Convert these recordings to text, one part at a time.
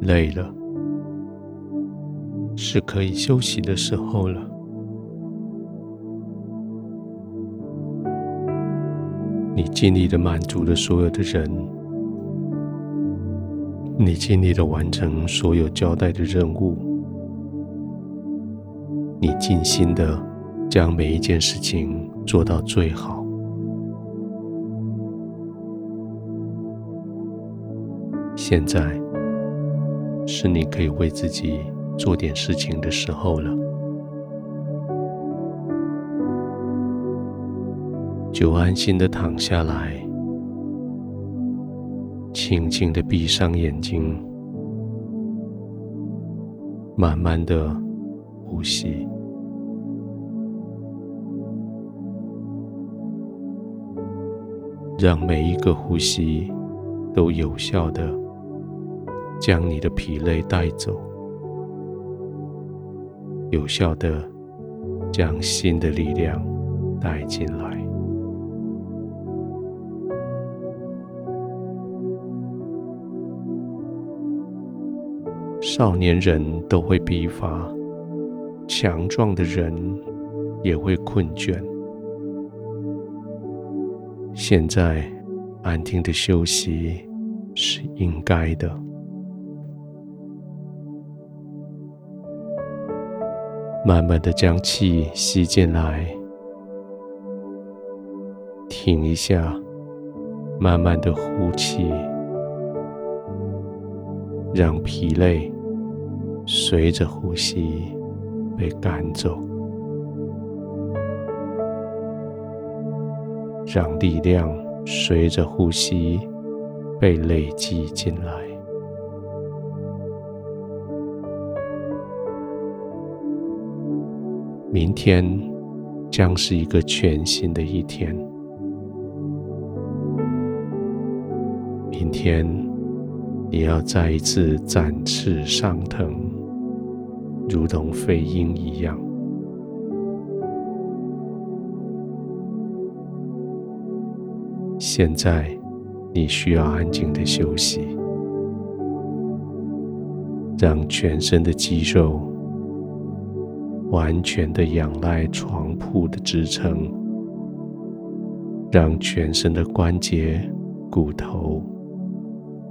累了，是可以休息的时候了。你尽力的满足了所有的人，你尽力的完成所有交代的任务，你尽心的将每一件事情做到最好。现在是你可以为自己做点事情的时候了。就安心的躺下来，轻轻的闭上眼睛，慢慢的呼吸，让每一个呼吸都有效的将你的疲累带走，有效的将新的力量带进来。少年人都会疲乏，强壮的人也会困倦。现在安静的休息是应该的。慢慢的将气吸进来，停一下，慢慢的呼气，让疲累。随着呼吸被赶走，让力量随着呼吸被累积进来。明天将是一个全新的一天。明天你要再一次展翅上腾。如同飞鹰一样。现在，你需要安静的休息，让全身的肌肉完全的仰赖床铺的支撑，让全身的关节、骨头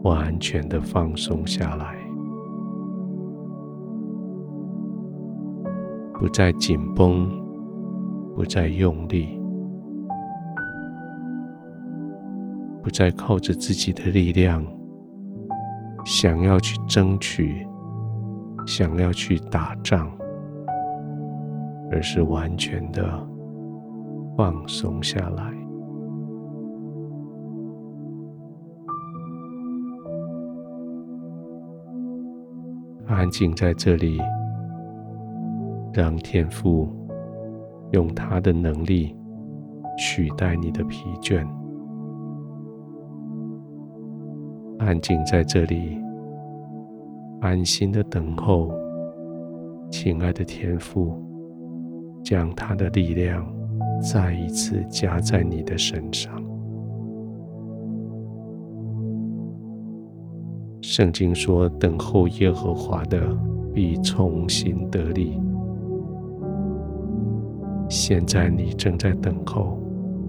完全的放松下来。不再紧绷，不再用力，不再靠着自己的力量，想要去争取，想要去打仗，而是完全的放松下来，安静在这里。让天父用他的能力取代你的疲倦，安静在这里，安心的等候，亲爱的天父将他的力量再一次加在你的身上。圣经说：“等候耶和华的，必重新得力。”现在你正在等候，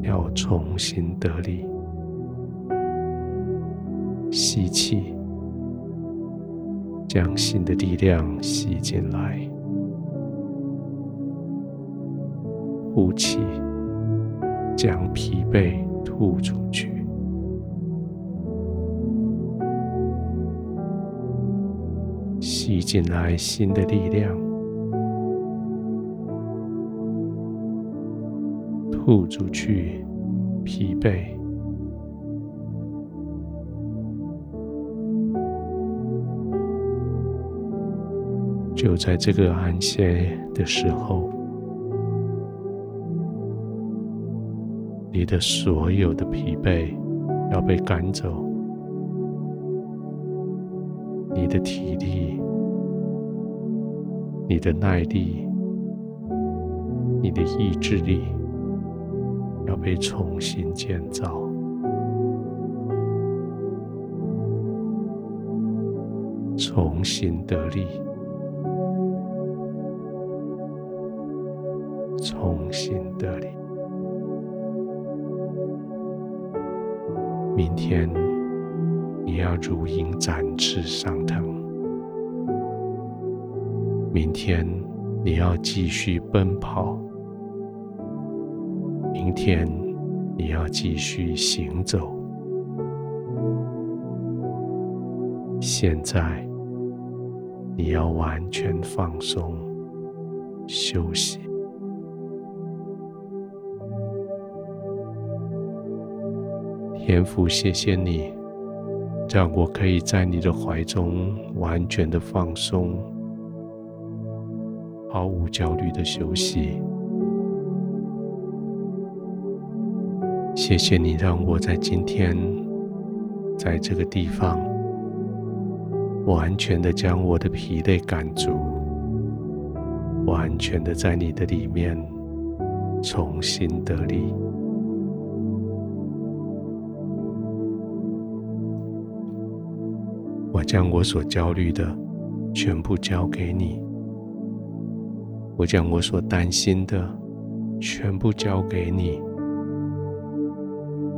要重新得力。吸气，将新的力量吸进来；呼气，将疲惫吐出去。吸进来新的力量。吐出去，疲惫。就在这个安歇的时候，你的所有的疲惫要被赶走，你的体力、你的耐力、你的意志力。要被重新建造，重新得力，重新得力。明天你要如鹰展翅上腾，明天你要继续奔跑，明天你要继续行走。现在，你要完全放松、休息。天父，谢谢你，让我可以在你的怀中完全的放松，毫无焦虑的休息。谢谢你，让我在今天，在这个地方。完全的将我的疲累赶逐，完全的在你的里面重新得力。我将我所焦虑的全部交给你，我将我所担心的全部交给你，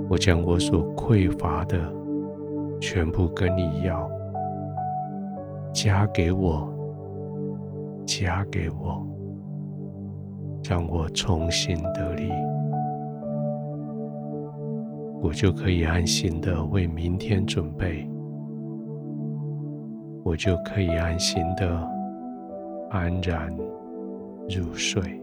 我将我所匮乏的全部跟你要。加给我，加给我，让我重新得力，我就可以安心的为明天准备，我就可以安心的安然入睡。